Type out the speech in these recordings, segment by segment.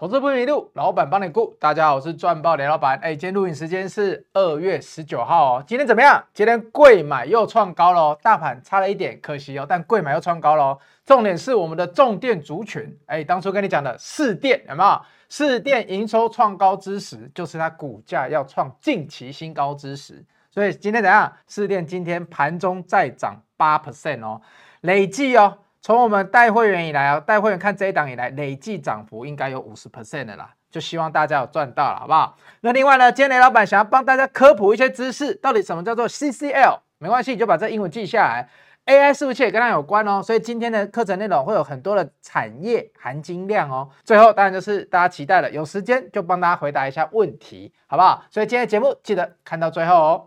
投资不迷路，老板帮你顾。大家好，我是赚爆雷老板。哎，今天录影时间是二月十九号哦。今天怎么样？今天贵买又创高了哦，大盘差了一点，可惜哦。但贵买又创高了哦。重点是我们的重电族群。哎，当初跟你讲的四电有没有？四电营收创高之时，就是它股价要创近期新高之时。所以今天怎样？四电今天盘中再涨八 percent 哦，累计哦。从我们带会员以来啊，带会员看这一档以来，累计涨幅应该有五十 percent 的啦，就希望大家有赚到了，好不好？那另外呢，今天雷老板想要帮大家科普一些知识，到底什么叫做 CCL？没关系，你就把这英文记下来。AI 是不是也跟它有关哦？所以今天的课程内容会有很多的产业含金量哦。最后当然就是大家期待的，有时间就帮大家回答一下问题，好不好？所以今天的节目记得看到最后哦。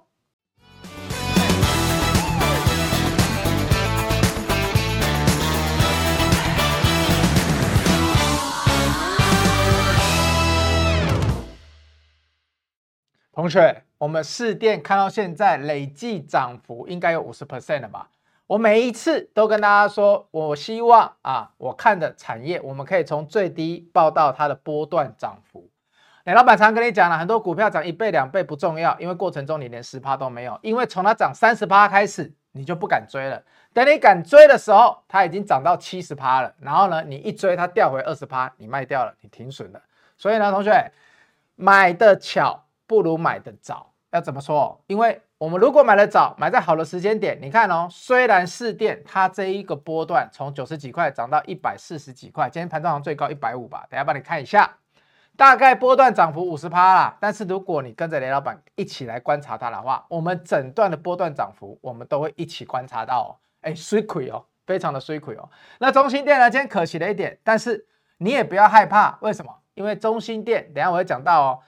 同学，我们士电看到现在累计涨幅应该有五十 percent 了吧？我每一次都跟大家说，我希望啊，我看的产业，我们可以从最低报到它的波段涨幅。雷老板常跟你讲了，很多股票涨一倍两倍不重要，因为过程中你连十趴都没有，因为从它涨三十趴开始，你就不敢追了。等你敢追的时候，它已经涨到七十趴了，然后呢，你一追它掉回二十趴，你卖掉了，你停损了。所以呢，同学买的巧。不如买的早，要怎么说？因为我们如果买的早，买在好的时间点，你看哦，虽然市电它这一个波段从九十几块涨到一百四十几块，今天盘中好像最高一百五吧，等下帮你看一下，大概波段涨幅五十趴啦。但是如果你跟着雷老板一起来观察它的话，我们整段的波段涨幅，我们都会一起观察到哦。哎，水亏哦，非常的水亏哦。那中心电呢？今天可惜了一点，但是你也不要害怕，为什么？因为中心电，等下我会讲到哦。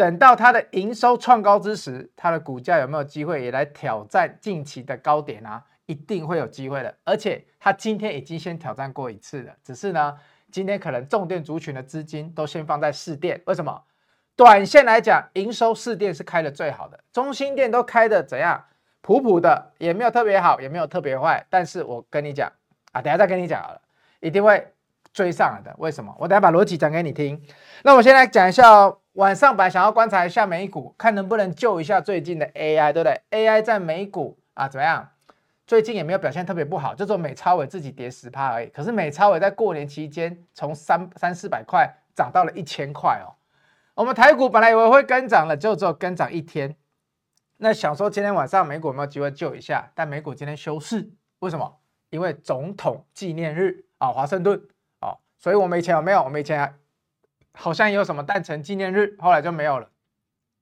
等到它的营收创高之时，它的股价有没有机会也来挑战近期的高点啊？一定会有机会的。而且它今天已经先挑战过一次了，只是呢，今天可能重电族群的资金都先放在士电。为什么？短线来讲，营收士电是开的最好的，中心店都开的怎样？普普的，也没有特别好，也没有特别坏。但是我跟你讲啊，等下再跟你讲好了，一定会追上来的。为什么？我等下把逻辑讲给你听。那我先来讲一下哦。晚上本来想要观察一下美股，看能不能救一下最近的 AI，对不对？AI 在美股啊怎么样？最近也没有表现特别不好，就做美超微自己跌十趴而已。可是美超微在过年期间从三三四百块涨到了一千块哦。我们台股本来以为会跟涨了，就只有跟涨一天。那想说今天晚上美股有没有机会救一下？但美股今天休市，为什么？因为总统纪念日啊，华盛顿啊，所以我没钱有没有？我没钱啊。好像有什么诞辰纪念日，后来就没有了。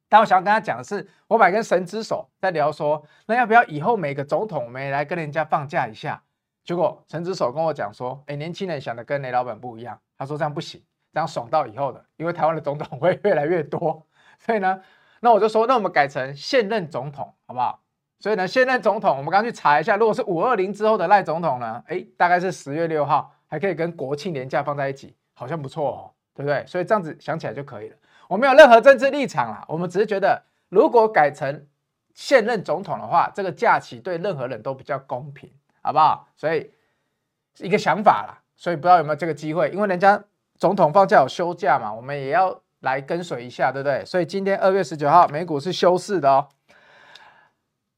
但我想要跟他讲的是，我买根神之手在聊说，那要不要以后每个总统我们也来跟人家放假一下？结果神之手跟我讲说，哎，年轻人想的跟雷老板不一样。他说这样不行，这样爽到以后的，因为台湾的总统会越来越多。所以呢，那我就说，那我们改成现任总统好不好？所以呢，现任总统我们刚去查一下，如果是五二零之后的赖总统呢，哎，大概是十月六号，还可以跟国庆年假放在一起，好像不错哦。对不对？所以这样子想起来就可以了。我没有任何政治立场啦，我们只是觉得，如果改成现任总统的话，这个假期对任何人都比较公平，好不好？所以一个想法啦。所以不知道有没有这个机会，因为人家总统放假有休假嘛，我们也要来跟随一下，对不对？所以今天二月十九号美股是休市的哦。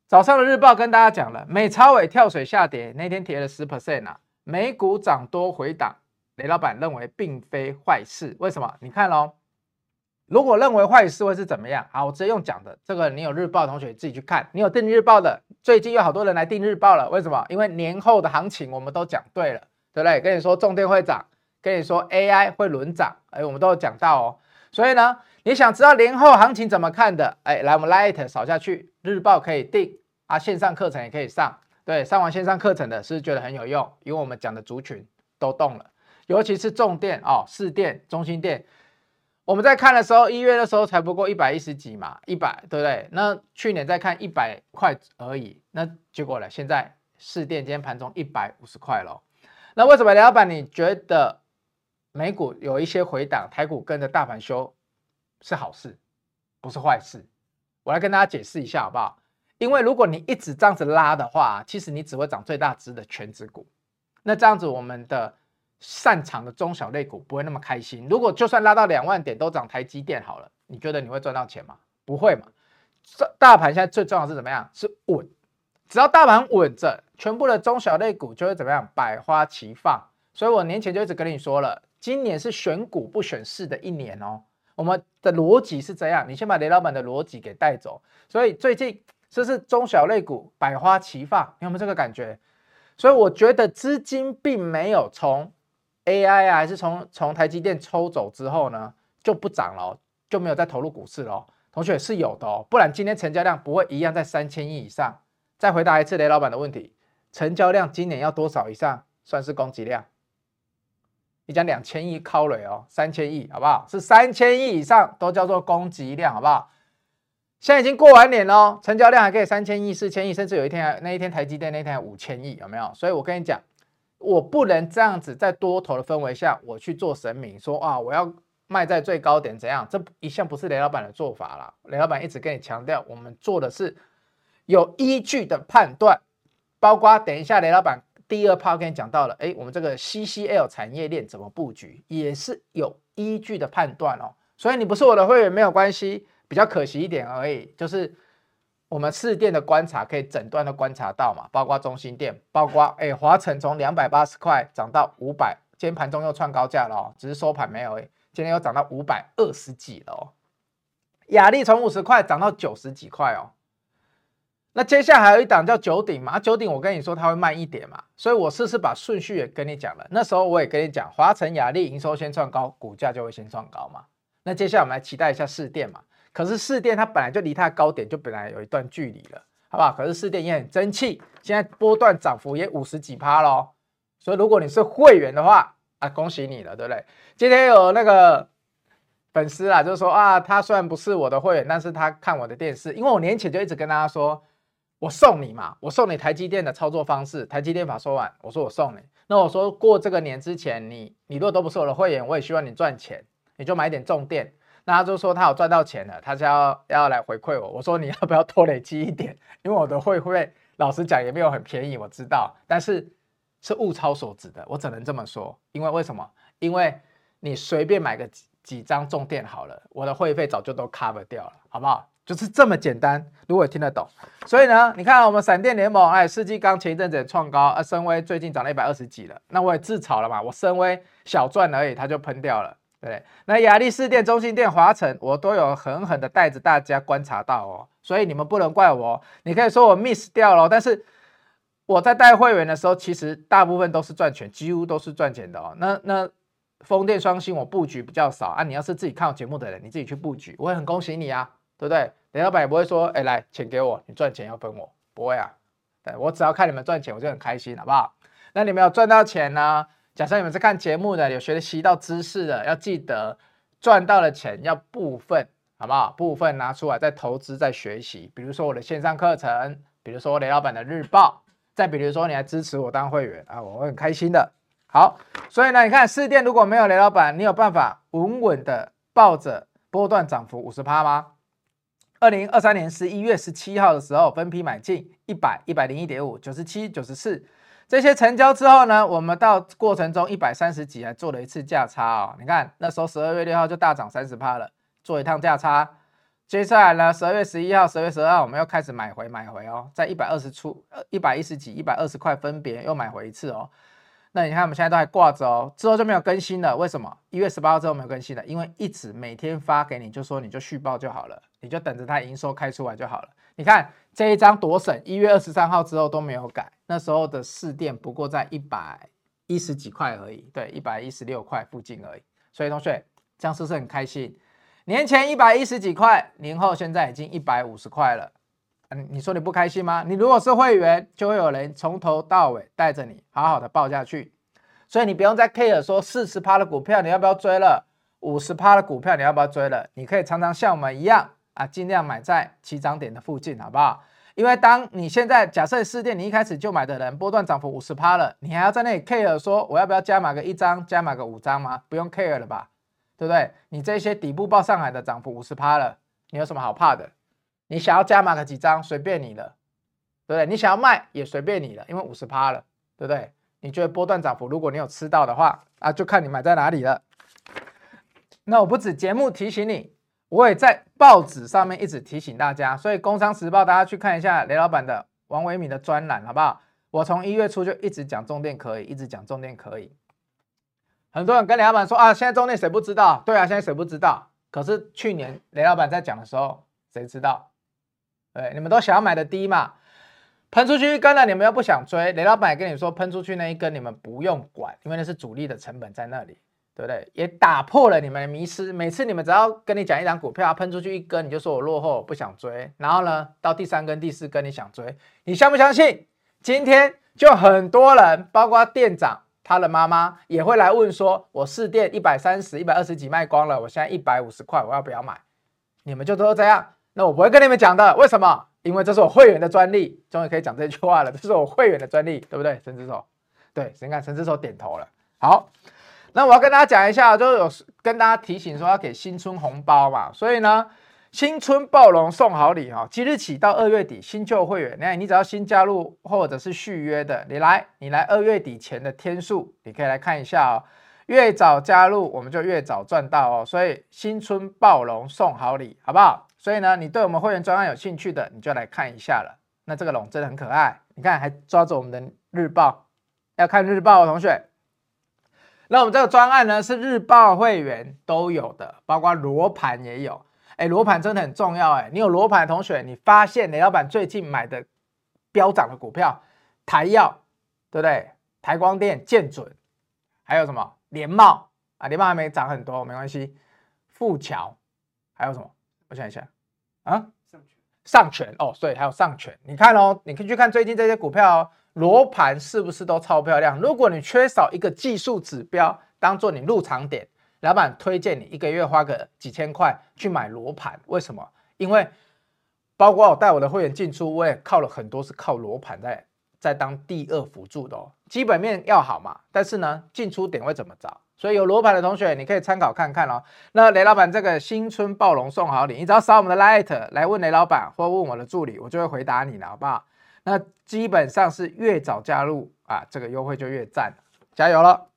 早上的日报跟大家讲了，美超尾跳水下跌，那天跌了十 percent 啊，美股涨多回档。雷老板认为并非坏事，为什么？你看哦，如果认为坏事会是怎么样？好，我直接用讲的，这个你有日报同学自己去看，你有订日报的，最近有好多人来订日报了，为什么？因为年后的行情我们都讲对了，对不对？跟你说重电会涨，跟你说 AI 会轮涨，哎，我们都有讲到哦。所以呢，你想知道年后行情怎么看的？哎，来我们 Light 扫下去，日报可以订啊，线上课程也可以上，对，上完线上课程的是不是觉得很有用？因为我们讲的族群都动了。尤其是重电哦，士电、中心电，我们在看的时候，一月的时候才不过一百一十几嘛，一百对不对？那去年再看一百块而已，那结果呢？现在士电今天盘中一百五十块喽。那为什么雷老板你觉得美股有一些回档，台股跟着大盘修是好事，不是坏事？我来跟大家解释一下好不好？因为如果你一直这样子拉的话，其实你只会涨最大值的全值股。那这样子我们的。擅长的中小类股不会那么开心。如果就算拉到两万点都涨台积电好了，你觉得你会赚到钱吗？不会嘛。大盘现在最重要是怎么样？是稳。只要大盘稳着，全部的中小类股就会怎么样？百花齐放。所以我年前就一直跟你说了，今年是选股不选市的一年哦。我们的逻辑是这样，你先把雷老板的逻辑给带走。所以最近这是中小类股百花齐放，你有没有这个感觉？所以我觉得资金并没有从 AI 啊，还是从从台积电抽走之后呢，就不涨了，就没有再投入股市了。同学是有的哦，不然今天成交量不会一样在三千亿以上。再回答一次雷老板的问题，成交量今年要多少以上算是攻击量？你讲两千亿靠雷哦，三千亿好不好？是三千亿以上都叫做攻击量，好不好？现在已经过完年了，成交量还可以三千亿、四千亿，甚至有一天那一天台积电那一天还五千亿，有没有？所以我跟你讲，我不能这样子在多头的氛围下，我去做神明说啊，我要卖在最高点怎样？这一向不是雷老板的做法啦。雷老板一直跟你强调，我们做的是。有依据的判断，包括等一下雷老板第二趴跟你讲到了，哎，我们这个 CCL 产业链怎么布局，也是有依据的判断哦。所以你不是我的会员没有关系，比较可惜一点而已，就是我们试电的观察可以整段的观察到嘛，包括中心店，包括哎华城从两百八十块涨到五百，今天盘中又创高价了哦，只是收盘没有，今天又涨到五百二十几了哦。雅丽从五十块涨到九十几块哦。那接下来还有一档叫九鼎嘛，九鼎我跟你说它会慢一点嘛，所以我试试把顺序也跟你讲了。那时候我也跟你讲，华城、亚力营收先创高，股价就会先创高嘛。那接下来我们来期待一下试电嘛。可是士电它本来就离它的高点就本来有一段距离了，好不好？可是士电也很争气，现在波段涨幅也五十几趴咯。所以如果你是会员的话啊，恭喜你了，对不对？今天有那个粉丝啊，就是说啊，他虽然不是我的会员，但是他看我的电视，因为我年前就一直跟大家说。我送你嘛，我送你台积电的操作方式，台积电法说完，我说我送你。那我说过这个年之前，你你如果都不是我的会员，我也希望你赚钱，你就买点重电。那他就说他有赚到钱了，他就要要来回馈我。我说你要不要多累积一点？因为我的会费老实讲也没有很便宜，我知道，但是是物超所值的，我只能这么说。因为为什么？因为你随便买个几几张重电好了，我的会费早就都 cover 掉了，好不好？就是这么简单，如果听得懂，所以呢，你看我们闪电联盟，哎，世纪刚前一阵子也创高，啊，深威最近涨了一百二十几了，那我也自嘲了嘛，我深威小赚而已，它就喷掉了，对？那亚力士店、中心店、华城，我都有狠狠的带着大家观察到哦，所以你们不能怪我，你可以说我 miss 掉了，但是我在带会员的时候，其实大部分都是赚钱，几乎都是赚钱的哦。那那风电双星我布局比较少啊，你要是自己看我节目的人，你自己去布局，我会很恭喜你啊，对不对？雷老板也不会说，哎，来钱给我，你赚钱要分我，不会啊。对，我只要看你们赚钱，我就很开心，好不好？那你们有赚到钱呢？假设你们是看节目的，有学习到知识的，要记得赚到的钱要部分，好不好？部分拿出来再投资、再学习。比如说我的线上课程，比如说雷老板的日报，再比如说你来支持我当会员啊，我会很开心的。好，所以呢，你看四店如果没有雷老板，你有办法稳稳的抱着波段涨幅五十趴吗？二零二三年十一月十七号的时候，分批买进一百、一百零一点五、九十七、九十四这些成交之后呢，我们到过程中一百三十几还做了一次价差哦。你看那时候十二月六号就大涨三十趴了，做一趟价差。接下来呢，十二月十一号、十二月十二号，我们又开始买回买回哦，在一百二十出、一百一十几、一百二十块分别又买回一次哦。那你看我们现在都还挂着哦，之后就没有更新了。为什么？一月十八号之后没有更新了？因为一直每天发给你，就说你就续报就好了，你就等着它营收开出来就好了。你看这一张多省，一月二十三号之后都没有改，那时候的市电不过在一百一十几块而已，对，一百一十六块附近而已。所以同学这样是不是很开心？年前一百一十几块，年后现在已经一百五十块了。嗯，你说你不开心吗？你如果是会员，就会有人从头到尾带着你好好的报下去，所以你不用再 care 说四十趴的股票你要不要追了，五十趴的股票你要不要追了？你可以常常像我们一样啊，尽量买在起涨点的附近，好不好？因为当你现在假设士电你一开始就买的人，波段涨幅五十趴了，你还要在那里 care 说我要不要加码个一张，加码个五张吗？不用 care 了吧，对不对？你这些底部报上海的涨幅五十趴了，你有什么好怕的？你想要加码个几张，随便你了，对不对？你想要卖也随便你了，因为五十趴了，对不对？你觉得波段涨幅，如果你有吃到的话啊，就看你买在哪里了。那我不止节目提醒你，我也在报纸上面一直提醒大家，所以《工商时报》大家去看一下雷老板的王维敏的专栏，好不好？我从一月初就一直讲重电可以，一直讲重电可以。很多人跟雷老板说啊，现在重电谁不知道？对啊，现在谁不知道？可是去年雷老板在讲的时候，谁知道？对，你们都想要买的低嘛，喷出去一根了，你们又不想追。雷老板也跟你说，喷出去那一根你们不用管，因为那是主力的成本在那里，对不对？也打破了你们的迷失。每次你们只要跟你讲一档股票喷出去一根，你就说我落后不想追。然后呢，到第三根、第四根你想追，你相不相信？今天就很多人，包括店长他的妈妈也会来问说，我试店一百三十、一百二十几卖光了，我现在一百五十块，我要不要买？你们就都这样。那我不会跟你们讲的，为什么？因为这是我会员的专利，终于可以讲这句话了。这是我会员的专利，对不对？陈之手，对，你看陈之手点头了。好，那我要跟大家讲一下，就是有跟大家提醒说要给新春红包嘛，所以呢，新春暴龙送好礼哈，即日起到二月底，新旧会员，那你只要新加入或者是续约的，你来，你来二月底前的天数，你可以来看一下哦。越早加入，我们就越早赚到哦。所以新春暴龙送好礼，好不好？所以呢，你对我们会员专案有兴趣的，你就来看一下了。那这个龙真的很可爱，你看还抓着我们的日报，要看日报哦，同学。那我们这个专案呢，是日报会员都有的，包括罗盘也有。哎，罗盘真的很重要哎。你有罗盘的同学，你发现雷老板最近买的飙涨的股票，台药，对不对？台光电、建准，还有什么？联茂啊，联茂还没涨很多，没关系。富桥还有什么？我想一下啊，上权，上权哦，对，还有上权。你看哦，你可以去看最近这些股票哦，罗盘是不是都超漂亮？如果你缺少一个技术指标当做你入场点，老板推荐你一个月花个几千块去买罗盘。为什么？因为包括我带我的会员进出，我也靠了很多是靠罗盘在。在当第二辅助的哦，基本面要好嘛，但是呢，进出点会怎么找？所以有罗盘的同学，你可以参考看看哦。那雷老板这个新春暴龙送好礼，你只要扫我们的 Light 来问雷老板，或问我的助理，我就会回答你了，好不好？那基本上是越早加入啊，这个优惠就越赞，加油了。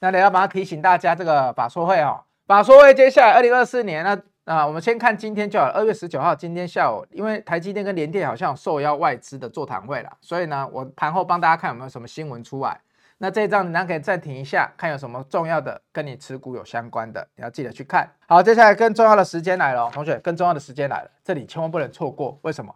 那雷老板要提醒大家，这个法说会哦，法说会接下来二零二四年呢。啊，我们先看今天就好了。二月十九号，今天下午，因为台积电跟联电好像有受邀外资的座谈会了，所以呢，我盘后帮大家看有没有什么新闻出来。那这一张你可以暂停一下，看有什么重要的跟你持股有相关的，你要记得去看。好，接下来更重要的时间来了，同学，更重要的时间来了，这里千万不能错过。为什么？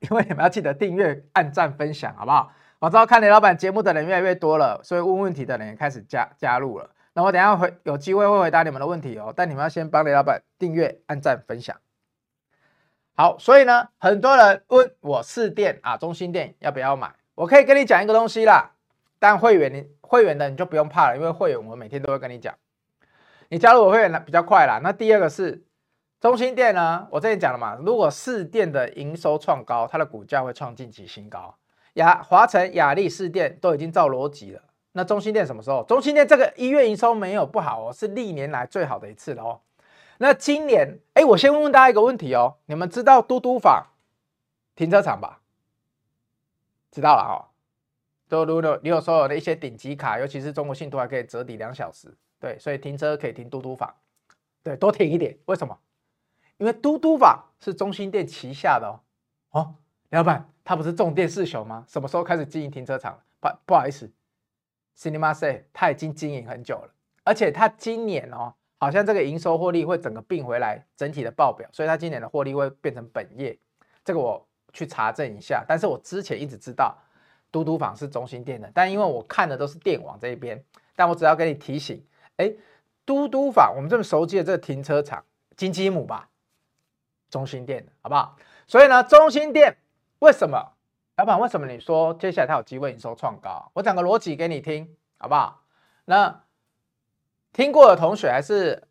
因为你们要记得订阅、按赞、分享，好不好？我知道看雷老板节目的人越来越多了，所以问问题的人也开始加加入了。那我等下会有机会会回答你们的问题哦，但你们要先帮雷老板订阅、按赞、分享。好，所以呢，很多人问我四店啊，中心店要不要买？我可以跟你讲一个东西啦，但会员你会员的你就不用怕了，因为会员我每天都会跟你讲。你加入我会员呢比较快啦。那第二个是中心店呢，我之前讲了嘛，如果四店的营收创高，它的股价会创近期新高。亚华城、亚力、士电都已经照逻辑了。那中心店什么时候？中心店这个一月营收没有不好哦，是历年来最好的一次了哦。那今年，哎，我先问问大家一个问题哦，你们知道嘟嘟房停车场吧？知道了哈、哦。都如果你有所有的一些顶级卡，尤其是中国信托还可以折抵两小时，对，所以停车可以停嘟嘟房，对，多停一点。为什么？因为嘟嘟坊是中心店旗下的哦。哦，老板，他不是重电四雄吗？什么时候开始经营停车场？不，不好意思。Cinema Say，他已经经营很久了，而且他今年哦，好像这个营收获利会整个并回来整体的报表，所以他今年的获利会变成本业，这个我去查证一下。但是我之前一直知道嘟嘟坊是中心店的，但因为我看的都是电网这一边，但我只要给你提醒，哎，嘟嘟坊我们这么熟悉的这个停车场，金鸡母吧，中心店好不好？所以呢，中心店为什么？老板，为什么你说接下来它有机会营收创高？我讲个逻辑给你听，好不好？那听过的同学还是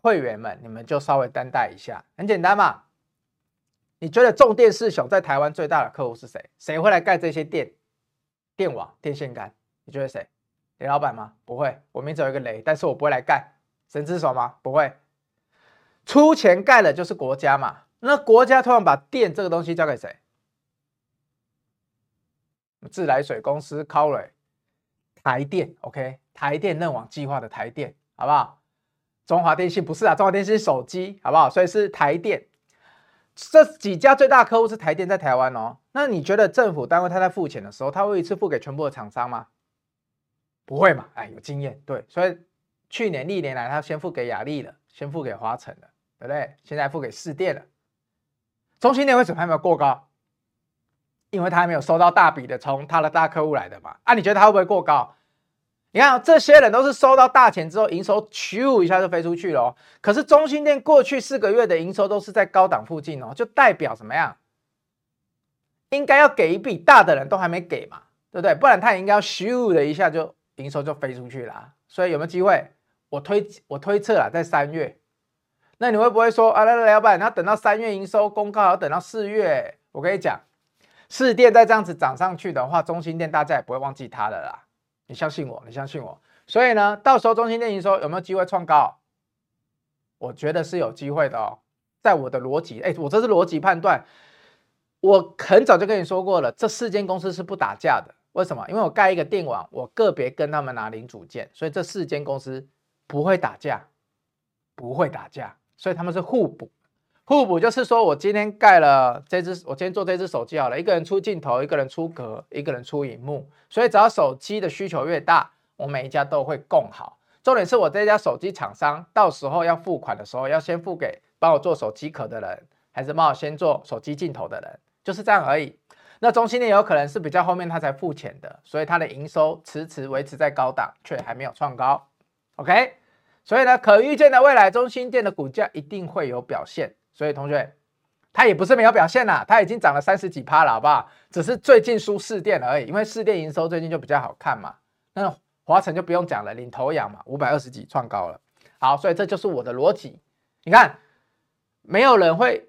会员们，你们就稍微担待一下。很简单嘛，你觉得重电四雄在台湾最大的客户是谁？谁会来盖这些电电网、电线杆？你觉得谁？雷老板吗？不会，我名字有一个雷，但是我不会来盖。神之手吗？不会，出钱盖的就是国家嘛。那国家突然把电这个东西交给谁？自来水公司 c o r y 台电，OK，台电认网计划的台电，好不好？中华电信不是啊，中华电信手机，好不好？所以是台电。这几家最大客户是台电在台湾哦。那你觉得政府单位他在付钱的时候，他会一次付给全部的厂商吗？不会嘛？哎，有经验，对。所以去年历年来，他先付给亚力了，先付给华晨了，对不对？现在付给四店了。中心店为什么还没有过高？因为他还没有收到大笔的从他的大客户来的嘛。啊，你觉得他会不会过高？你看，这些人都是收到大钱之后，营收咻一下就飞出去了哦。可是中心店过去四个月的营收都是在高档附近哦，就代表怎么样？应该要给一笔大的人都还没给嘛，对不对？不然他也应该咻的一下就营收就飞出去了。所以有没有机会？我推我推测啦，在三月。那你会不会说啊，来来，老板，要等到三月营收公告，要等到四月？我跟你讲，四店再这样子涨上去的话，中心店大家也不会忘记它的啦。你相信我，你相信我。所以呢，到时候中心店营收有没有机会创高？我觉得是有机会的哦。在我的逻辑，哎，我这是逻辑判断。我很早就跟你说过了，这四间公司是不打架的。为什么？因为我盖一个电网，我个别跟他们拿零组件，所以这四间公司不会打架，不会打架，所以他们是互补。互补就是说我今天盖了这只，我今天做这只手机好了，一个人出镜头，一个人出壳，一个人出萤幕，所以只要手机的需求越大，我每一家都会供好。重点是我这家手机厂商到时候要付款的时候，要先付给帮我做手机壳的人，还是帮我先做手机镜头的人，就是这样而已。那中兴电有可能是比较后面他才付钱的，所以它的营收迟迟维持在高档，却还没有创高。OK，所以呢，可预见的未来，中心店的股价一定会有表现。所以同学，它也不是没有表现啦，它已经涨了三十几趴了，好不好？只是最近输市电而已，因为士电营收最近就比较好看嘛。那华晨就不用讲了，领头羊嘛，五百二十几创高了。好，所以这就是我的逻辑。你看，没有人会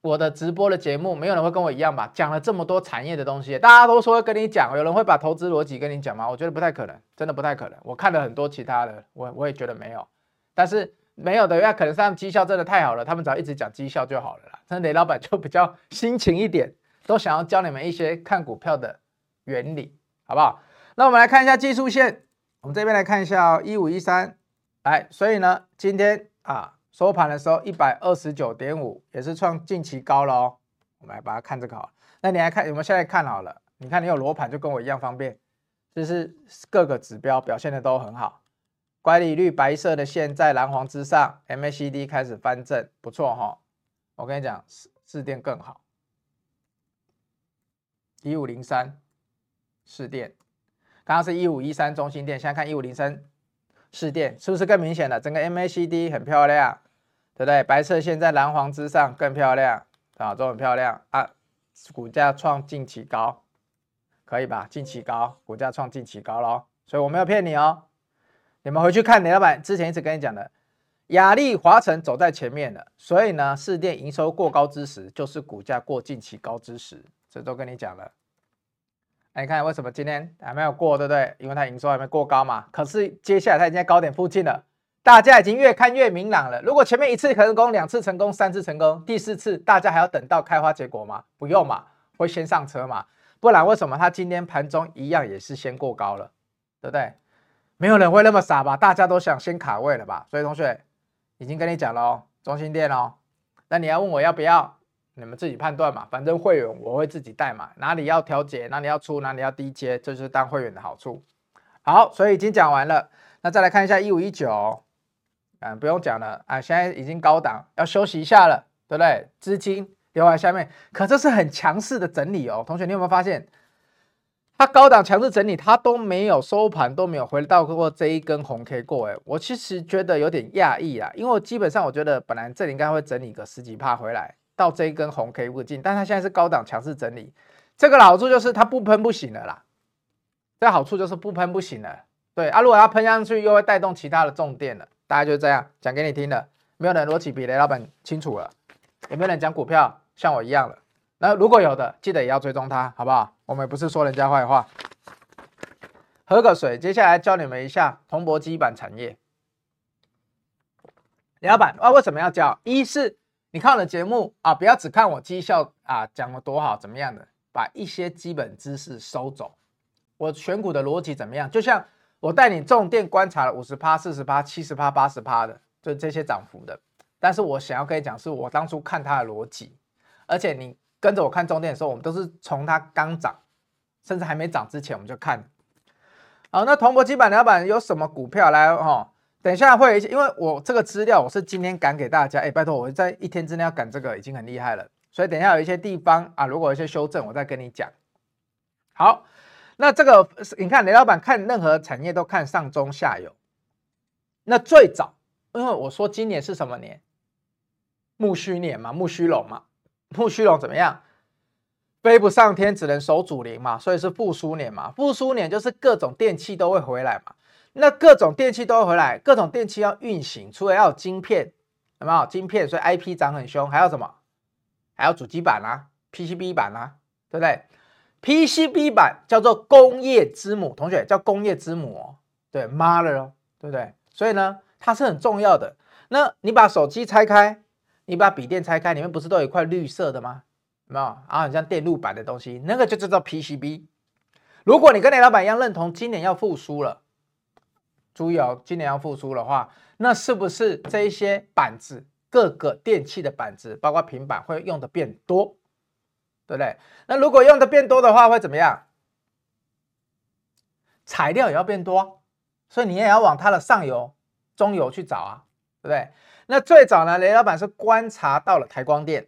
我的直播的节目，没有人会跟我一样吧？讲了这么多产业的东西，大家都说跟你讲，有人会把投资逻辑跟你讲吗？我觉得不太可能，真的不太可能。我看了很多其他的，我我也觉得没有，但是。没有的，那可能是他们绩效真的太好了，他们只要一直讲绩效就好了啦。那雷老板就比较辛勤一点，都想要教你们一些看股票的原理，好不好？那我们来看一下技术线，我们这边来看一下，一五一三，来，所以呢，今天啊收盘的时候一百二十九点五，也是创近期高了哦。我们来把它看这个好，那你来看，我们现在看好了，你看你有罗盘就跟我一样方便，就是各个指标表现的都很好。乖离率白色的线在蓝黄之上，MACD 开始翻正，不错哈。我跟你讲，士士电更好，一五零三士电，刚刚是一五一三中心电，现在看一五零三士电，是不是更明显了？整个 MACD 很漂亮，对不对？白色线在蓝黄之上更漂亮啊，都很漂亮啊。股价创近期高，可以吧？近期高，股价创近期高喽，所以我没有骗你哦。你们回去看，雷老板之前一直跟你讲的，亚力、华城走在前面了，所以呢，市电营收过高之时，就是股价过近期高之时，这都跟你讲了。哎，你看为什么今天还没有过，对不对？因为它营收还没过高嘛。可是接下来它已经在高点附近了，大家已经越看越明朗了。如果前面一次成功、两次成功、三次成功，第四次大家还要等到开花结果吗？不用嘛，会先上车嘛。不然为什么它今天盘中一样也是先过高了，对不对？没有人会那么傻吧？大家都想先卡位了吧？所以同学已经跟你讲了哦，中心电哦，那你要问我要不要，你们自己判断嘛。反正会员我会自己带嘛，哪里要调节，哪里要出，哪里要低接，这就是当会员的好处。好，所以已经讲完了，那再来看一下一五一九，嗯，不用讲了啊，现在已经高档，要休息一下了，对不对？资金留在下面，可这是很强势的整理哦，同学你有没有发现？它高档强势整理，它都没有收盘，都没有回到过这一根红 K 过。哎，我其实觉得有点讶异啊，因为我基本上我觉得本来这里应该会整理个十几趴回来，到这一根红 K 附近，但它现在是高档强势整理，这个好处就是它不喷不行了啦。这好处就是不喷不行了。对啊，如果它喷上去，又会带动其他的重电了。大家就这样讲给你听的，没有人逻辑比雷老板清楚了，有没有人讲股票像我一样的？那如果有的，记得也要追踪它，好不好？我们不是说人家坏话。喝个水，接下来教你们一下铜箔基板产业。雷老板啊，为什么要教？一是你看我的节目啊，不要只看我绩效啊讲的多好怎么样的，把一些基本知识收走。我选股的逻辑怎么样？就像我带你重点观察了五十趴、四十趴、七十趴、八十趴的，就这些涨幅的。但是我想要跟你讲，是我当初看它的逻辑，而且你跟着我看重点的时候，我们都是从它刚涨，甚至还没涨之前我们就看。好，那铜箔基板、聊板有什么股票来哈？等一下会有一些，因为我这个资料我是今天赶给大家，哎，拜托我在一天之内要赶这个已经很厉害了，所以等一下有一些地方啊，如果有一些修正，我再跟你讲。好，那这个你看雷老板看任何产业都看上中下游。那最早，因为我说今年是什么年？木须年嘛，木须龙嘛，木须龙怎么样？飞不上天，只能守祖灵嘛，所以是复苏年嘛。复苏年就是各种电器都会回来嘛。那各种电器都会回来，各种电器要运行，除了要有晶片，有没有晶片？所以 IP 涨很凶，还有什么？还有主机板啊，PCB 板啊，对不对？PCB 板叫做工业之母，同学叫工业之母哦，对，mother 哦，对不对？所以呢，它是很重要的。那你把手机拆开，你把笔电拆开，里面不是都有一块绿色的吗？有没有啊？很像电路板的东西，那个就叫做 PCB。如果你跟雷老板一样认同今年要复苏了，注意哦，今年要复苏的话，那是不是这一些板子，各个电器的板子，包括平板会用的变多？对不对？那如果用的变多的话，会怎么样？材料也要变多，所以你也要往它的上游、中游去找啊，对不对？那最早呢，雷老板是观察到了台光电，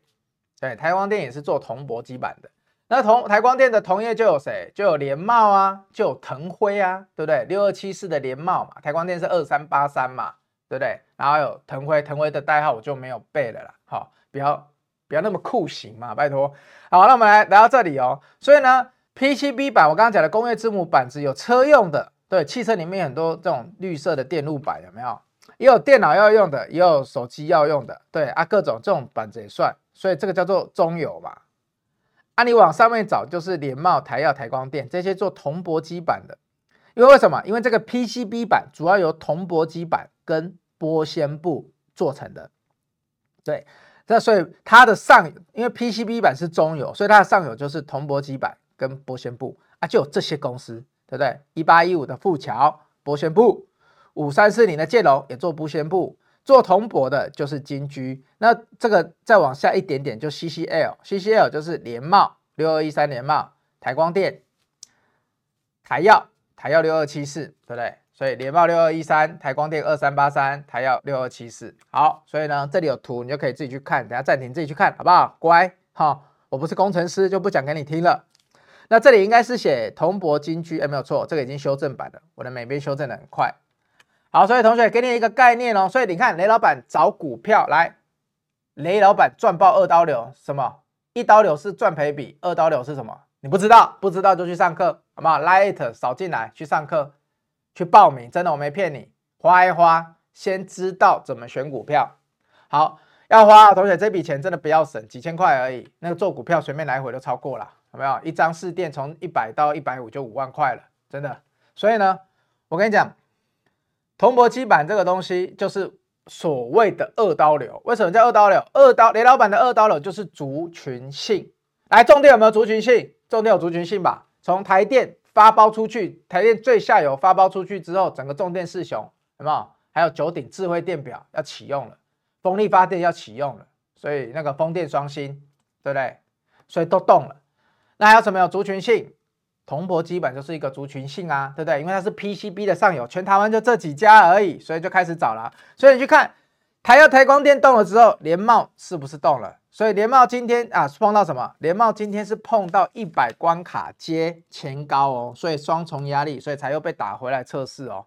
对，台光电也是做铜箔基板的。那同台光电的同业就有谁？就有联茂啊，就有腾辉啊，对不对？六二七四的联茂嘛，台光电是二三八三嘛，对不对？然后有腾辉，腾辉的代号我就没有背了啦，好，比较。不要那么酷刑嘛，拜托。好，那我们来来到这里哦。所以呢，PCB 板我刚刚讲的工业字母板子有车用的，对，汽车里面很多这种绿色的电路板有没有？也有电脑要用的，也有手机要用的，对啊，各种这种板子也算。所以这个叫做中游嘛。啊，你往上面找就是联茂、台耀、台光电这些做铜箔基板的。因为为什么？因为这个 PCB 板主要由铜箔基板跟玻纤布做成的，对。那所以它的上，因为 PCB 板是中游，所以它的上游就是铜箔基板跟玻纤布啊，就有这些公司，对不对？一八一五的富桥玻纤布，五三四零的建隆也做玻纤布，做铜箔的就是金居。那这个再往下一点点就 CCL，CCL 就是联茂六二一三联茂，台光电，台耀台耀六二七四，对不对？所以联茂六二一三，台光电二三八三，台耀六二七四。好，所以呢，这里有图，你就可以自己去看。等下暂停，自己去看，好不好？乖，好，我不是工程师，就不讲给你听了。那这里应该是写铜箔金居，哎，没有错，这个已经修正版了。我的美编修正的很快。好，所以同学给你一个概念哦。所以你看，雷老板找股票来，雷老板赚爆二刀流，什么？一刀流是赚赔比，二刀流是什么？你不知道，不知道就去上课，好不好？Light 扫进来去上课。去报名，真的我没骗你，花一花，先知道怎么选股票。好，要花，同学这笔钱真的不要省，几千块而已。那个做股票随便来回都超过了，有没有？一张市电从一百到一百五就五万块了，真的。所以呢，我跟你讲，铜箔基板这个东西就是所谓的二刀流。为什么叫二刀流？二刀雷老板的二刀流就是族群性。来，重点有没有族群性？重点有族群性吧？从台电。发包出去，台电最下游发包出去之后，整个重电四雄有没有？还有九鼎智慧电表要启用了，风力发电要启用了，所以那个风电双星，对不对？所以都动了。那还有什么有族群性？铜箔基本就是一个族群性啊，对不对？因为它是 PCB 的上游，全台湾就这几家而已，所以就开始找了。所以你去看台要台光电动了之后，联茂是不是动了？所以联茂今天啊碰到什么？联茂今天是碰到一百关卡接前高哦，所以双重压力，所以才又被打回来测试哦。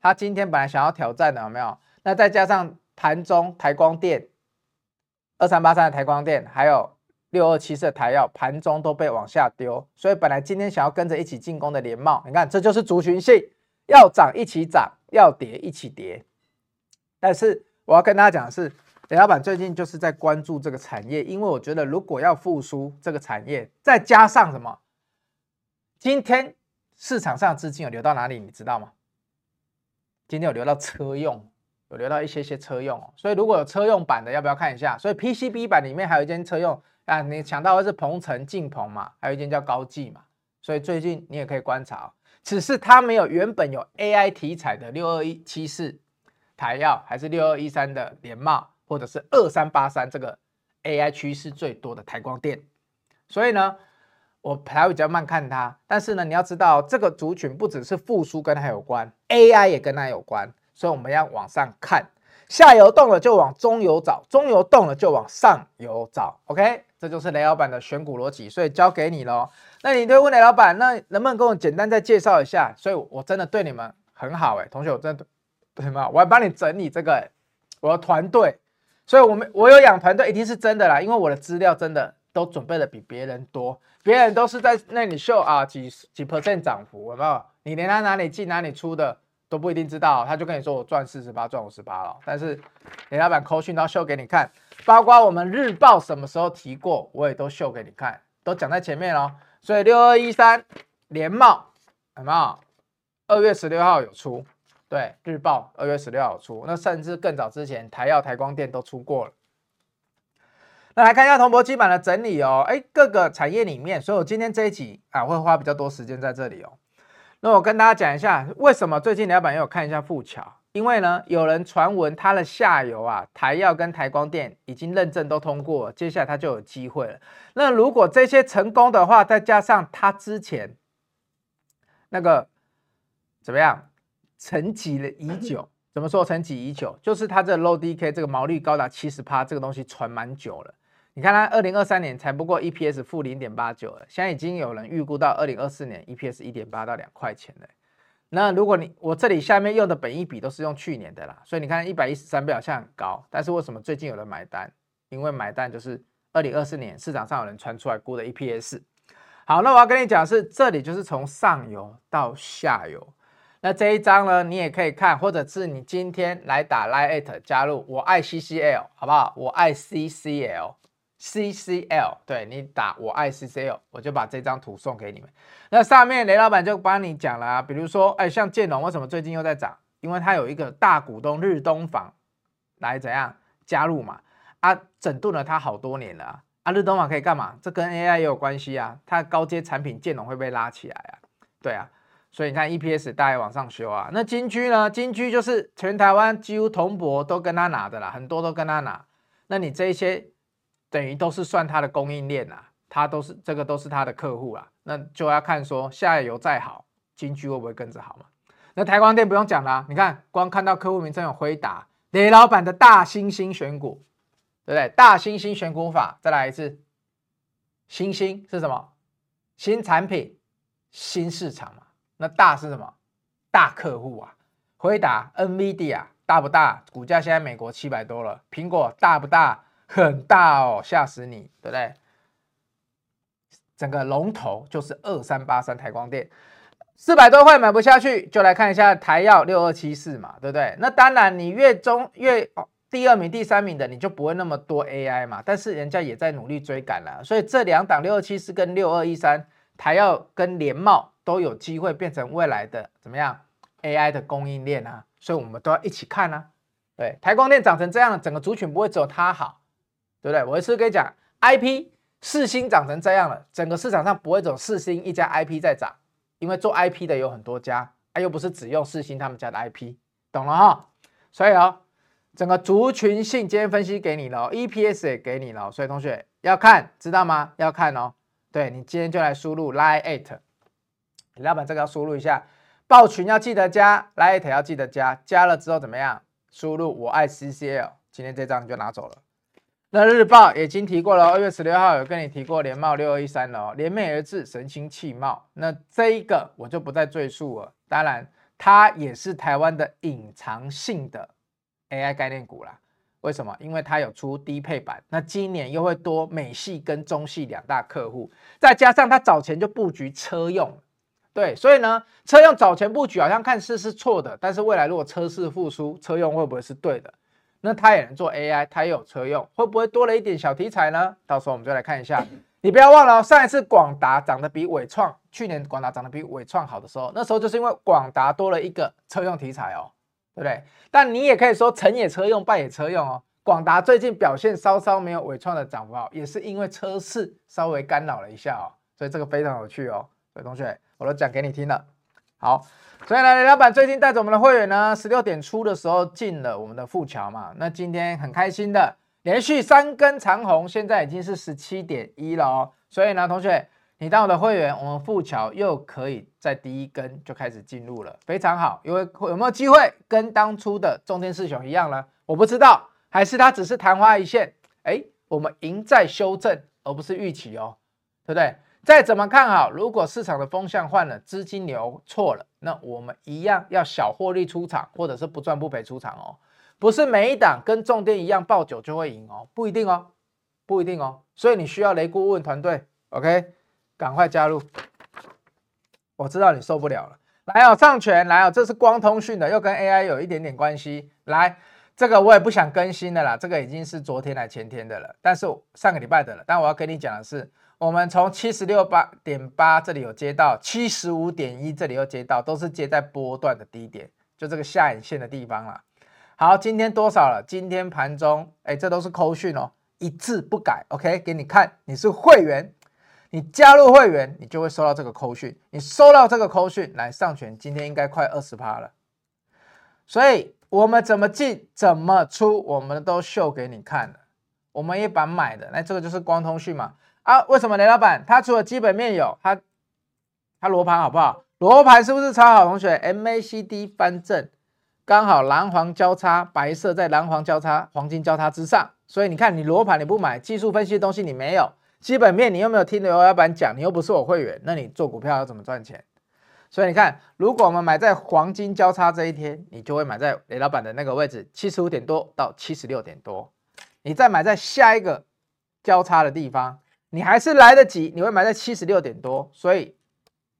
他今天本来想要挑战的有没有？那再加上盘中台光电二三八三的台光电，还有六二七四的台耀，盘中都被往下丢，所以本来今天想要跟着一起进攻的联茂，你看这就是族群性，要涨一起涨，要跌一起跌。但是我要跟大家讲的是。雷老板最近就是在关注这个产业，因为我觉得如果要复苏这个产业，再加上什么？今天市场上资金有流到哪里？你知道吗？今天有流到车用，有流到一些些车用哦。所以如果有车用版的，要不要看一下？所以 PCB 版里面还有一间车用啊，你抢到的是鹏程、晋鹏嘛，还有一间叫高技嘛。所以最近你也可以观察，只是它没有原本有 AI 题材的六二一七四台药，还是六二一三的联茂，或者是二三八三这个 AI 趋势最多的台光电。所以呢，我还会比较慢看它。但是呢，你要知道这个族群不只是复苏跟它有关，AI 也跟它有关。所以我们要往上看，下游动了就往中游找，中游动了就往上游找。OK，这就是雷老板的选股逻辑。所以交给你喽。那你就问雷老板，那能不能跟我简单再介绍一下？所以我真的对你们很好哎，同学，我真的对吗？我还帮你整理这个，我的团队。所以我们我有养团队，一定是真的啦，因为我的资料真的。都准备的比别人多，别人都是在那里秀啊，几几 percent 涨幅，有没有？你连他哪里进哪里出的都不一定知道，他就跟你说我赚四十八，赚五十八了。但是连老板扣讯都秀给你看，包括我们日报什么时候提过，我也都秀给你看，都讲在前面哦。所以六二一三联茂有没有？二月十六号有出，对，日报二月十六号出，那甚至更早之前台燿、台光电都出过了。那来看一下铜箔基板的整理哦，哎，各个产业里面，所以我今天这一集啊会花比较多时间在这里哦。那我跟大家讲一下，为什么最近老板也有看一下富桥？因为呢，有人传闻它的下游啊，台燿跟台光电已经认证都通过，接下来它就有机会了。那如果这些成功的话，再加上它之前那个怎么样，沉寂了已久，怎么说沉寂已久？就是它这 low DK 这个毛利高达七十趴，这个东西传蛮久了。你看它，二零二三年才不过 EPS 负零点八九了，现在已经有人预估到二零二四年 EPS 一点八到两块钱了。那如果你我这里下面用的本益比都是用去年的啦，所以你看一百一十三倍好像很高，但是为什么最近有人买单？因为买单就是二零二四年市场上有人传出来估的 EPS。好，那我要跟你讲的是，这里就是从上游到下游。那这一张呢，你也可以看，或者是你今天来打 Line@ 加入我爱 CCL，好不好？我爱 CCL。CCL，对，你打我爱 CCL，我就把这张图送给你们。那上面雷老板就帮你讲了啊，比如说，哎，像建龙为什么最近又在涨？因为它有一个大股东日东房来怎样加入嘛？啊，整顿了它好多年了啊。啊，日东房可以干嘛？这跟 AI 也有关系啊。它高阶产品建龙会被拉起来啊。对啊，所以你看 EPS 大概往上修啊。那金居呢？金居就是全台湾几乎同博都跟他拿的啦，很多都跟他拿。那你这一些。等于都是算他的供应链啊，他都是这个都是他的客户啊，那就要看说下游再好，金居会不会跟着好嘛？那台光电不用讲啦，你看光看到客户名称有回答，雷老板的大猩猩选股，对不对？大猩猩选股法，再来一次，猩猩是什么？新产品、新市场嘛。那大是什么？大客户啊，回答、NVIDIA 大不大？股价现在美国七百多了，苹果大不大？很大哦，吓死你，对不对？整个龙头就是二三八三台光电，四百多块买不下去，就来看一下台燿六二七四嘛，对不对？那当然，你越中越第二名、第三名的，你就不会那么多 AI 嘛。但是人家也在努力追赶了，所以这两档六二七四跟六二一三台燿跟联茂都有机会变成未来的怎么样 AI 的供应链啊？所以我们都要一起看啊。对，台光电长成这样，整个族群不会只有它好。对不对？我一次跟你讲，IP 四星长成这样了，整个市场上不会走四星一家 IP 在涨，因为做 IP 的有很多家，啊，又不是只用四星他们家的 IP，懂了哈？所以哦，整个族群性今天分析给你了，EPS 也给你了，所以同学要看，知道吗？要看哦。对，你今天就来输入 Line@ 老板这个要输入一下，报群要记得加，Line@ 要记得加，加了之后怎么样？输入我爱 CCL，今天这张你就拿走了。那日报已经提过了，二月十六号有跟你提过联茂六二一三了哦，联袂而至，神清气茂。那这一个我就不再赘述了。当然，它也是台湾的隐藏性的 AI 概念股啦。为什么？因为它有出低配版，那今年又会多美系跟中系两大客户，再加上它早前就布局车用，对，所以呢，车用早前布局好像看似是错的，但是未来如果车市复苏，车用会不会是对的？那它也能做 AI，它也有车用，会不会多了一点小题材呢？到时候我们就来看一下。你不要忘了，上一次广达涨得比纬创，去年广达涨得比纬创好的时候，那时候就是因为广达多了一个车用题材哦，对不对？但你也可以说成也车用，败也车用哦。广达最近表现稍稍没有纬创的涨幅好，也是因为车市稍微干扰了一下哦，所以这个非常有趣哦。所以同学，我都讲给你听了。好，所以呢，雷老板最近带着我们的会员呢，十六点出的时候进了我们的富桥嘛，那今天很开心的，连续三根长红，现在已经是十七点一了哦。所以呢，同学，你当我的会员，我们富桥又可以在第一根就开始进入了，非常好。因为有没有机会跟当初的中天四雄一样呢？我不知道，还是它只是昙花一现？哎，我们赢在修正，而不是预期哦，对不对？再怎么看好，如果市场的风向换了，资金流错了，那我们一样要小获利出场，或者是不赚不赔出场哦。不是每一档跟重点一样爆酒就会赢哦，不一定哦，不一定哦。所以你需要雷顾问团队，OK，赶快加入。我知道你受不了了，来哦，上权来哦，这是光通讯的，又跟 AI 有一点点关系。来，这个我也不想更新的啦，这个已经是昨天来前天的了，但是上个礼拜的了。但我要跟你讲的是。我们从七十六八点八这里有接到七十五点一，这里又接到，都是接在波段的低点，就这个下影线的地方了。好，今天多少了？今天盘中，哎，这都是扣讯哦，一字不改。OK，给你看，你是会员，你加入会员，你就会收到这个扣讯。你收到这个扣讯，来上权，今天应该快二十趴了。所以我们怎么进，怎么出，我们都秀给你看了。我们一般买的，那这个就是光通讯嘛。啊，为什么雷老板他除了基本面有，他他罗盘好不好？罗盘是不是超好？同学，MACD 翻正，刚好蓝黄交叉，白色在蓝黄交叉、黄金交叉之上，所以你看你罗盘你不买，技术分析的东西你没有，基本面你又没有听雷老板讲，你又不是我会员，那你做股票要怎么赚钱？所以你看，如果我们买在黄金交叉这一天，你就会买在雷老板的那个位置，七十五点多到七十六点多，你再买在下一个交叉的地方。你还是来得及，你会买在七十六点多，所以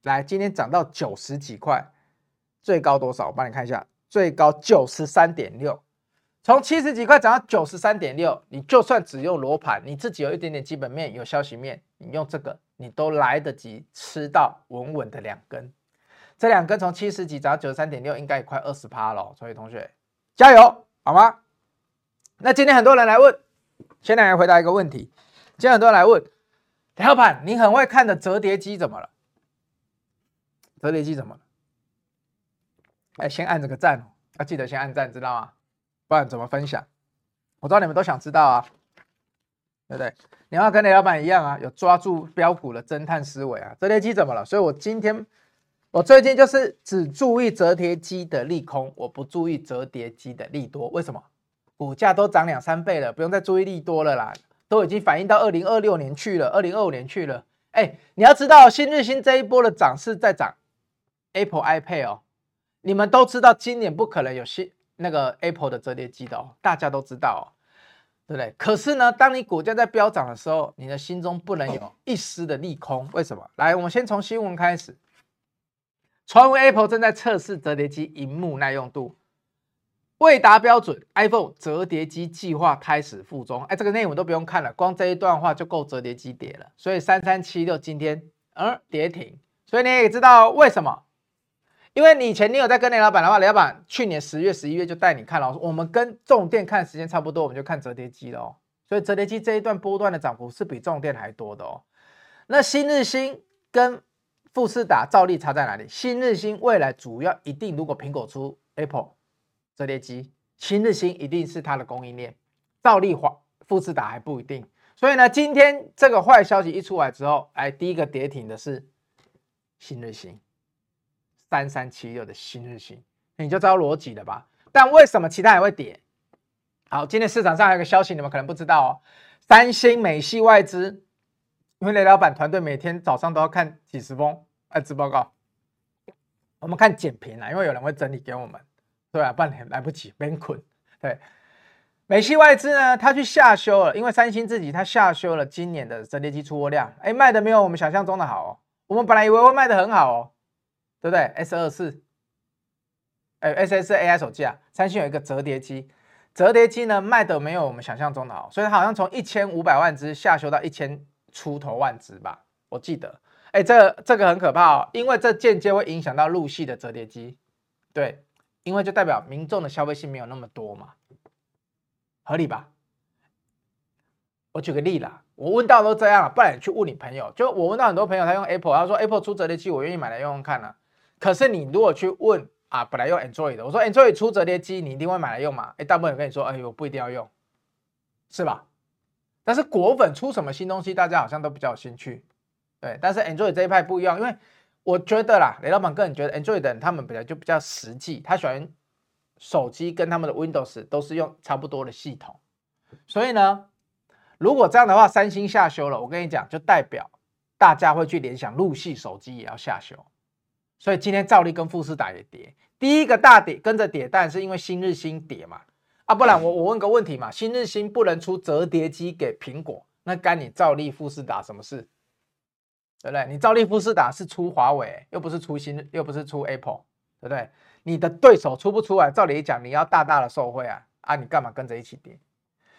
来今天涨到九十几块，最高多少？我帮你看一下，最高九十三点六，从七十几块涨到九十三点六，你就算只用罗盘，你自己有一点点基本面，有消息面，你用这个，你都来得及吃到稳稳的两根，这两根从七十几涨到九十三点六，应该也快二十趴了，所以同学加油，好吗？那今天很多人来问，先来回答一个问题，今天很多人来问。雷老板，你很会看的折叠机怎么了？折叠机怎么了？哎，先按这个赞，要记得先按赞，知道吗？不然怎么分享？我知道你们都想知道啊，对不对？你要跟雷老板一样啊，有抓住标股的侦探思维啊。折叠机怎么了？所以我今天，我最近就是只注意折叠机的利空，我不注意折叠机的利多。为什么？股价都涨两三倍了，不用再注意利多了啦。都已经反映到二零二六年去了，二零二五年去了。哎，你要知道，新日新这一波的涨势在涨 Apple iPad 哦。你们都知道，今年不可能有新那个 Apple 的折叠机的哦，大家都知道哦，对不对？可是呢，当你股价在飙涨的时候，你的心中不能有一丝的利空。为什么？来，我们先从新闻开始。传闻 Apple 正在测试折叠机荧幕耐用度。未达标准，iPhone 折叠机计划开始复中。哎，这个内容都不用看了，光这一段话就够折叠机跌了。所以三三七六今天嗯跌停，所以你也知道为什么？因为你前你有在跟雷老板的话，雷老板去年十月、十一月就带你看了。我们跟重电看时间差不多，我们就看折叠机了哦。所以折叠机这一段波段的涨幅是比重电还多的哦。那新日兴跟富士达照例差在哪里？新日兴未来主要一定，如果苹果出 Apple。折叠机，新日新一定是它的供应链，兆利华、富士达还不一定。所以呢，今天这个坏消息一出来之后，哎，第一个跌停的是新日新，三三七六的新日新，你就知道逻辑了吧？但为什么其他也会跌？好，今天市场上还有个消息，你们可能不知道哦。三星、美系外资，因为雷老板团队每天早上都要看几十封外资报告，我们看简评啊，因为有人会整理给我们。对啊，半年来不及，没困。对，美系外资呢，他去下修了，因为三星自己他下修了今年的折叠机出货量，哎，卖的没有我们想象中的好哦。我们本来以为会卖的很好哦，对不对？S 二四，哎，S S A I 手机啊，三星有一个折叠机，折叠机呢卖的没有我们想象中的好，所以它好像从一千五百万只下修到一千出头万只吧，我记得。哎，这这个很可怕哦，因为这间接会影响到陆系的折叠机，对。因为就代表民众的消费性没有那么多嘛，合理吧？我举个例啦，我问到都这样了，不然你去问你朋友。就我问到很多朋友，他用 Apple，他说 Apple 出折叠机，我愿意买来用用看呢、啊。可是你如果去问啊，本来用 Android 的，我说 Android 出折叠机，你一定会买来用吗？哎，大部分人跟你说，哎呦，不一定要用，是吧？但是果粉出什么新东西，大家好像都比较有兴趣。对，但是 Android 这一派不一样，因为我觉得啦，雷老板个人觉得 Android 他们本来就比较实际，他喜欢手机跟他们的 Windows 都是用差不多的系统，所以呢，如果这样的话，三星下修了，我跟你讲，就代表大家会去联想陆系手机也要下修，所以今天兆利跟富士达也跌，第一个大跌跟着跌，但是因为新日新跌嘛，啊，不然我我问个问题嘛，新日新不能出折叠机给苹果，那干你兆利富士达什么事？对不对？你兆利富士达是出华为，又不是出新，又不是出 Apple，对不对？你的对手出不出来，照理讲你要大大的受惠啊！啊，你干嘛跟着一起跌？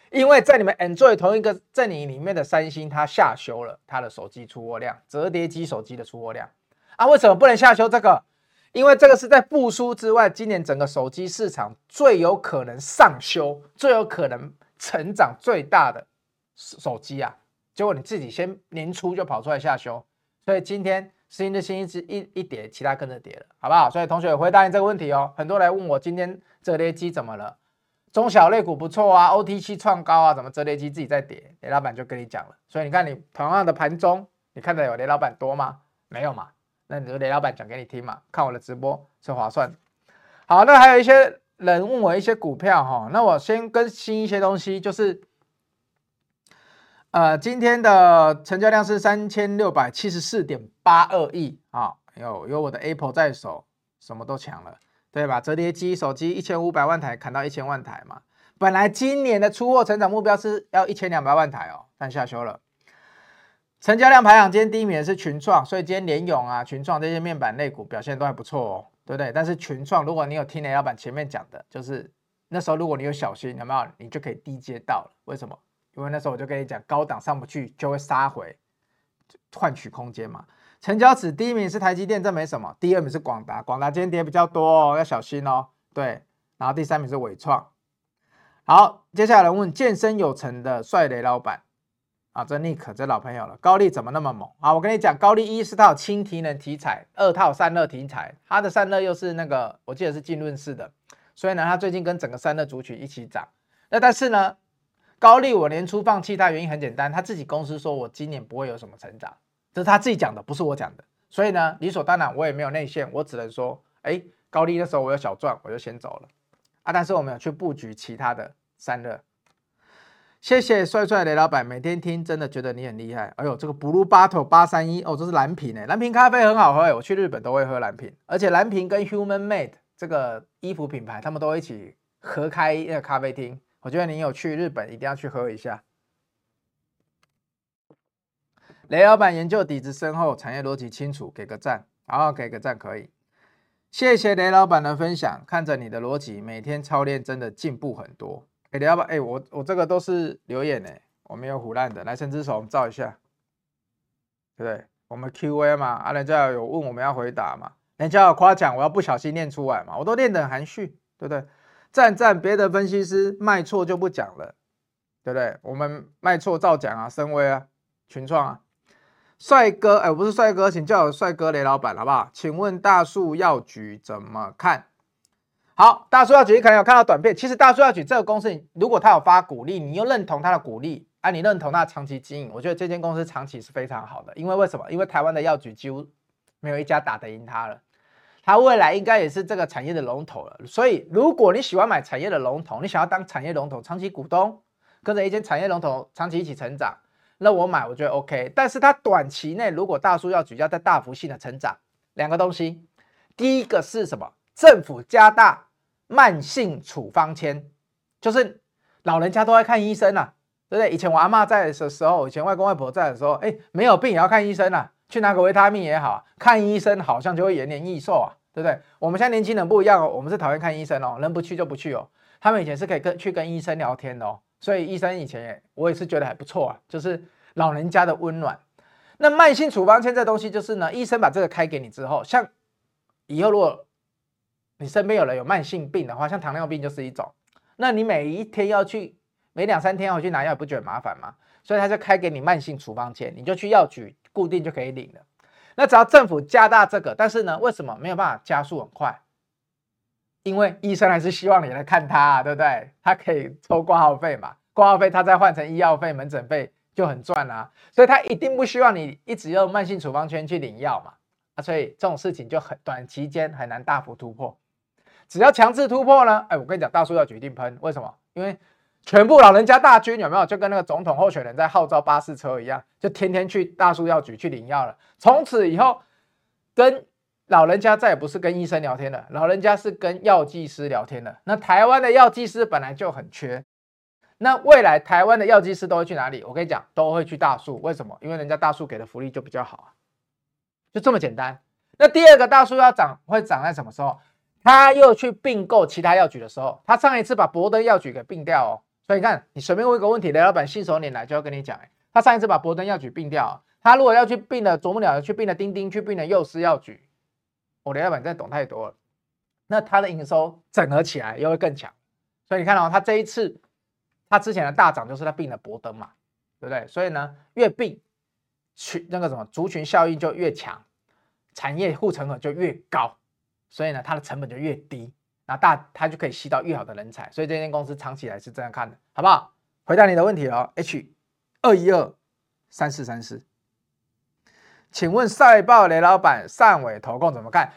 因为在你们 Android 同一个阵营里面的三星，它下修了它的手机出货量，折叠机手机的出货量啊。为什么不能下修这个？因为这个是在复苏之外，今年整个手机市场最有可能上修、最有可能成长最大的手机啊。结果你自己先年初就跑出来下修。所以今天新日新一直一一跌，其他跟着跌了，好不好？所以同学回答你这个问题哦。很多人问我今天折叠机怎么了？中小类股不错啊，OTC 创高啊，怎么折叠机自己在跌？雷老板就跟你讲了。所以你看你同样的盘中，你看到有雷老板多吗？没有嘛？那你就雷老板讲给你听嘛。看我的直播是划算。好，那还有一些人问我一些股票哈，那我先更新一些东西，就是。呃，今天的成交量是三千六百七十四点八二亿啊，有有我的 Apple 在手，什么都抢了，对吧？折叠机、手机一千五百万台砍到一千万台嘛，本来今年的出货成长目标是要一千两百万台哦，但下修了。成交量排行今天第一名的是群创，所以今天联咏啊、群创这些面板类股表现都还不错哦，对不对？但是群创，如果你有听雷老板前面讲的，就是那时候如果你有小心，有没有？你就可以低接到了，为什么？因为那时候我就跟你讲，高档上不去就会杀回，换取空间嘛。成交值第一名是台积电，这没什么。第二名是广达，广达今天跌比较多哦，要小心哦。对，然后第三名是伟创。好，接下来问健身有成的帅雷老板啊，这 Nick 这老朋友了。高力怎么那么猛啊？我跟你讲，高力一是套轻提能题材，二套散热题材，它的散热又是那个我记得是浸润式的，所以呢，它最近跟整个散热族群一起涨。那但是呢？高力，我年初放弃它原因很简单，他自己公司说我今年不会有什么成长，这是他自己讲的，不是我讲的。所以呢，理所当然我也没有内线，我只能说，哎，高力那时候我有小赚，我就先走了啊。但是我们有去布局其他的散热。谢谢帅帅雷老板，每天听真的觉得你很厉害。哎呦，这个 Blue Bottle 八三一哦，这是蓝瓶哎，蓝瓶咖啡很好喝哎，我去日本都会喝蓝瓶，而且蓝瓶跟 Human Made 这个衣服品牌，他们都一起合开一个咖啡厅。我觉得你有去日本，一定要去喝一下。雷老板研究底子深厚，产业逻辑清楚，给个赞，好，给个赞可以。谢谢雷老板的分享，看着你的逻辑，每天操练真的进步很多。哎，雷老板，哎，我我这个都是留言呢，我没有唬烂的。来，伸只手，我们照一下，对不对？我们 Q&A 嘛，啊，人家有问，我们要回答嘛。人家有夸奖，我要不小心念出来嘛，我都念得很含蓄，对不对？赞赞，别的分析师卖错就不讲了，对不对？我们卖错照讲啊，深威啊，群创啊，帅哥，哎，我不是帅哥，请叫我帅哥雷老板，好不好？请问大树药局怎么看？好，大树药局可能有看到短片，其实大树药局这个公司，如果他有发股利，你又认同他的股利，啊，你认同他长期经营，我觉得这间公司长期是非常好的，因为为什么？因为台湾的药局几乎没有一家打得赢他了。它未来应该也是这个产业的龙头了，所以如果你喜欢买产业的龙头，你想要当产业龙头长期股东，跟着一间产业龙头长期一起成长，那我买我觉得 OK。但是它短期内如果大树药局要在大幅性的成长，两个东西，第一个是什么？政府加大慢性处方签，就是老人家都爱看医生啊，对不对？以前我阿妈在的时候，以前外公外婆在的时候，哎，没有病也要看医生啊。去拿个维他命也好，看医生好像就会延年益寿啊，对不对？我们现在年轻人不一样哦，我们是讨厌看医生哦，能不去就不去哦。他们以前是可以跟去跟医生聊天的哦，所以医生以前也我也是觉得还不错啊，就是老人家的温暖。那慢性处方签这东西就是呢，医生把这个开给你之后，像以后如果你身边有人有慢性病的话，像糖尿病就是一种，那你每一天要去每两三天要去拿药，不觉得麻烦吗？所以他就开给你慢性处方签，你就去药局固定就可以领了。那只要政府加大这个，但是呢，为什么没有办法加速很快？因为医生还是希望你来看他啊，对不对？他可以抽挂号费嘛，挂号费他再换成医药费、门诊费就很赚啊。所以他一定不希望你一直用慢性处方圈去领药嘛。啊，所以这种事情就很短期间很难大幅突破。只要强制突破呢，哎，我跟你讲，大叔要决定喷，为什么？因为全部老人家大军有没有？就跟那个总统候选人在号召巴士车一样，就天天去大树药局去领药了。从此以后，跟老人家再也不是跟医生聊天了，老人家是跟药剂师聊天了。那台湾的药剂师本来就很缺，那未来台湾的药剂师都会去哪里？我跟你讲，都会去大树。为什么？因为人家大树给的福利就比较好啊，就这么简单。那第二个大树要涨，会涨在什么时候？他又去并购其他药局的时候，他上一次把博登药局给并掉哦。所以你看，你随便问一个问题，雷老板信手拈来就要跟你讲，他上一次把博登药局并掉，他如果要去并了啄木鸟，去并了丁丁，去并了幼师药局。我雷老板真的懂太多了，那他的营收整合起来又会更强，所以你看到、哦、他这一次，他之前的大涨就是他并了博登嘛，对不对？所以呢，越并群那个什么族群效应就越强，产业护城河就越高，所以呢，它的成本就越低，那大它就可以吸到越好的人才，所以这间公司长期来是这样看的，好不好？回答你的问题哦，H 二一二三四三四。请问赛豹雷老板汕尾投控怎么看？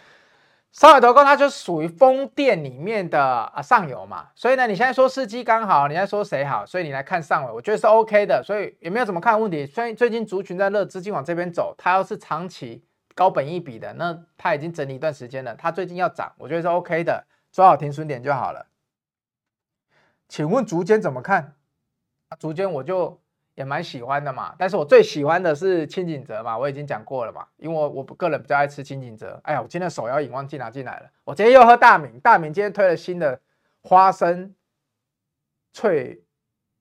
上纬投控它就属于风电里面的啊上游嘛，所以呢，你现在说司机刚好，你在说谁好？所以你来看上尾，我觉得是 OK 的，所以也没有怎么看问题。所以最近族群在热，资金往这边走，它要是长期高本一笔的，那它已经整理一段时间了，它最近要涨，我觉得是 OK 的，抓好停损点就好了。请问竹间怎么看？竹间我就。也蛮喜欢的嘛，但是我最喜欢的是清景泽嘛，我已经讲过了嘛，因为我我个人比较爱吃清景泽。哎呀，我今天手摇饮忘记拿进来了，我今天又喝大明，大明今天推了新的花生脆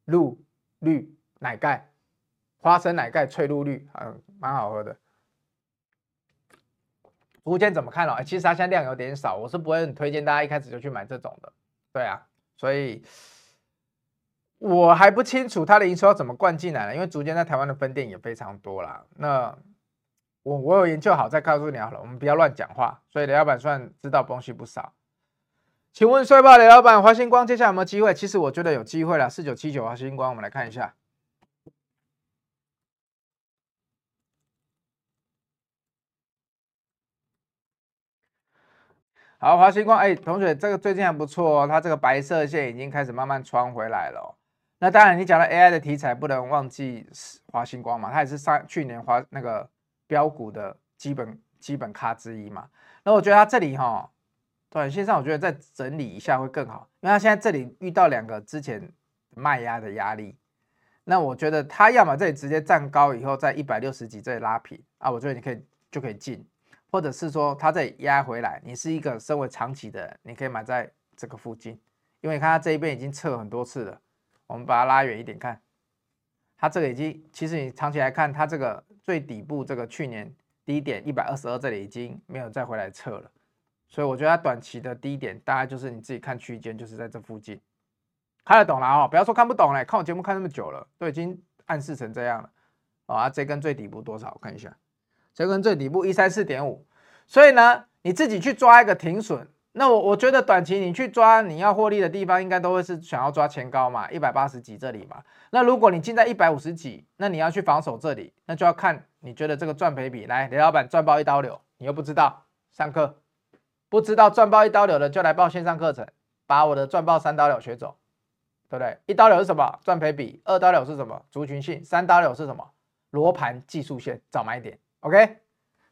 露绿奶盖，花生奶盖脆露绿，嗯，蛮好喝的。筑间怎么看哦？其实它现在量有点少，我是不会很推荐大家一开始就去买这种的，对啊，所以。我还不清楚它的营收要怎么灌进来了，因为筑间在台湾的分店也非常多啦。那我我有研究好再告诉你好了，我们不要乱讲话。所以雷老板算知道东西不少。请问帅爆雷老板，华星光接下来有没有机会？其实我觉得有机会了，四九七九华星光，我们来看一下。好，华星光，哎，同学，这个最近还不错哦，它这个白色线已经开始慢慢穿回来了哦。那当然，你讲到 AI 的题材，不能忘记华星光嘛，它也是上去年华那个标股的基本基本咖之一嘛。那我觉得它这里哈，短线上我觉得再整理一下会更好，因为它现在这里遇到两个之前卖压的压力。那我觉得它要么这里直接站高以后，在一百六十几这里拉平啊，我觉得你可以就可以进，或者是说它再压回来，你是一个身为长期的，你可以买在这个附近，因为你看它这一边已经测很多次了。我们把它拉远一点看，它这个已经，其实你长期来看，它这个最底部这个去年低点一百二十二这里已经没有再回来测了，所以我觉得它短期的低点大概就是你自己看区间，就是在这附近，看得懂了哦，不要说看不懂嘞，看我节目看那么久了，都已经暗示成这样了，啊，这根最底部多少？我看一下，这根最底部一三四点五，所以呢，你自己去抓一个停损。那我我觉得短期你去抓你要获利的地方，应该都会是想要抓前高嘛，一百八十几这里嘛。那如果你进在一百五十几，那你要去防守这里，那就要看你觉得这个赚赔比。来，雷老板赚爆一刀流，你又不知道上课，不知道赚爆一刀流的就来报线上课程，把我的赚爆三刀流学走，对不对？一刀流是什么？赚赔比。二刀流是什么？族群性。三刀流是什么？罗盘技术线找买点。OK，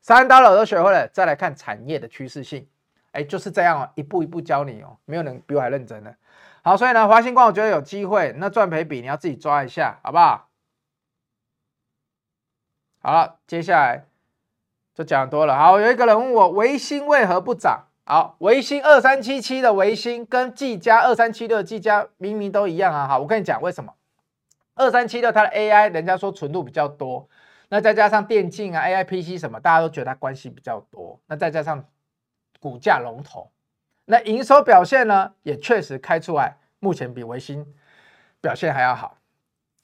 三刀流都学会了，再来看产业的趋势性。哎，就是这样哦，一步一步教你哦，没有人比我还认真的。好，所以呢，华星光我觉得有机会，那赚赔比你要自己抓一下，好不好？好了，接下来就讲多了。好，有一个人问我，维新为何不涨？好，维新二三七七的维新跟技嘉二三七六的技嘉明明都一样啊。好，我跟你讲为什么？二三七六它的 AI 人家说纯度比较多，那再加上电竞啊、AI PC 什么，大家都觉得它关系比较多，那再加上。股价龙头，那营收表现呢，也确实开出来，目前比维新表现还要好。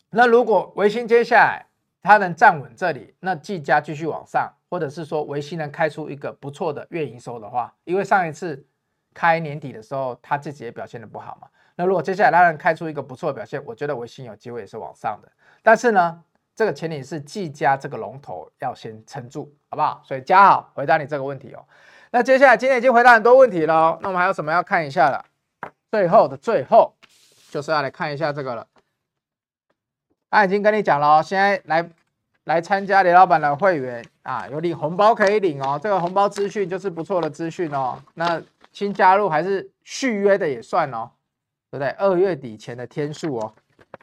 那如果维新接下来它能站稳这里，那技嘉继续往上，或者是说维新能开出一个不错的月营收的话，因为上一次开年底的时候，它自己也表现得不好嘛。那如果接下来它能开出一个不错的表现，我觉得维新有机会也是往上的。但是呢，这个前提是技嘉这个龙头要先撑住，好不好？所以加好，回答你这个问题哦。那接下来今天已经回答很多问题了，那我们还有什么要看一下的？最后的最后，就是要来看一下这个了。他已经跟你讲了哦，现在来来参加雷老板的会员啊，有领红包可以领哦。这个红包资讯就是不错的资讯哦。那新加入还是续约的也算哦，对不对？二月底前的天数哦。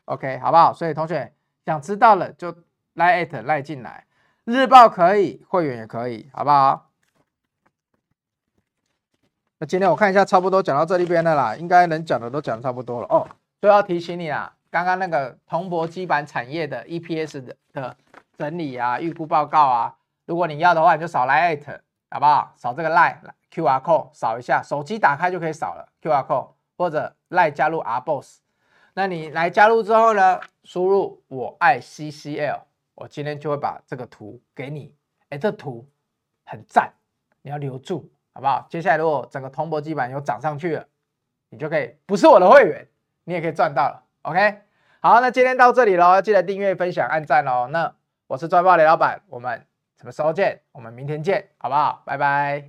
OK，好不好？所以同学想知道了就赖@赖进来，日报可以，会员也可以，好不好？那今天我看一下，差不多讲到这里边的啦，应该能讲的都讲差不多了哦。所以要提醒你啊。刚刚那个铜箔基板产业的 EPS 的整理啊，预估报告啊，如果你要的话，你就扫来 at 好不好？扫这个 lie QR code 扫一下，手机打开就可以扫了 QR code，或者 lie 加入 R Boss。那你来加入之后呢，输入我爱 CCL，我今天就会把这个图给你。哎，这图很赞，你要留住好不好？接下来如果整个铜箔基板有涨上去了，你就可以不是我的会员，你也可以赚到了。OK，好，那今天到这里喽，记得订阅、分享、按赞哦。那我是赚爆雷老板，我们什么时候见？我们明天见，好不好？拜拜。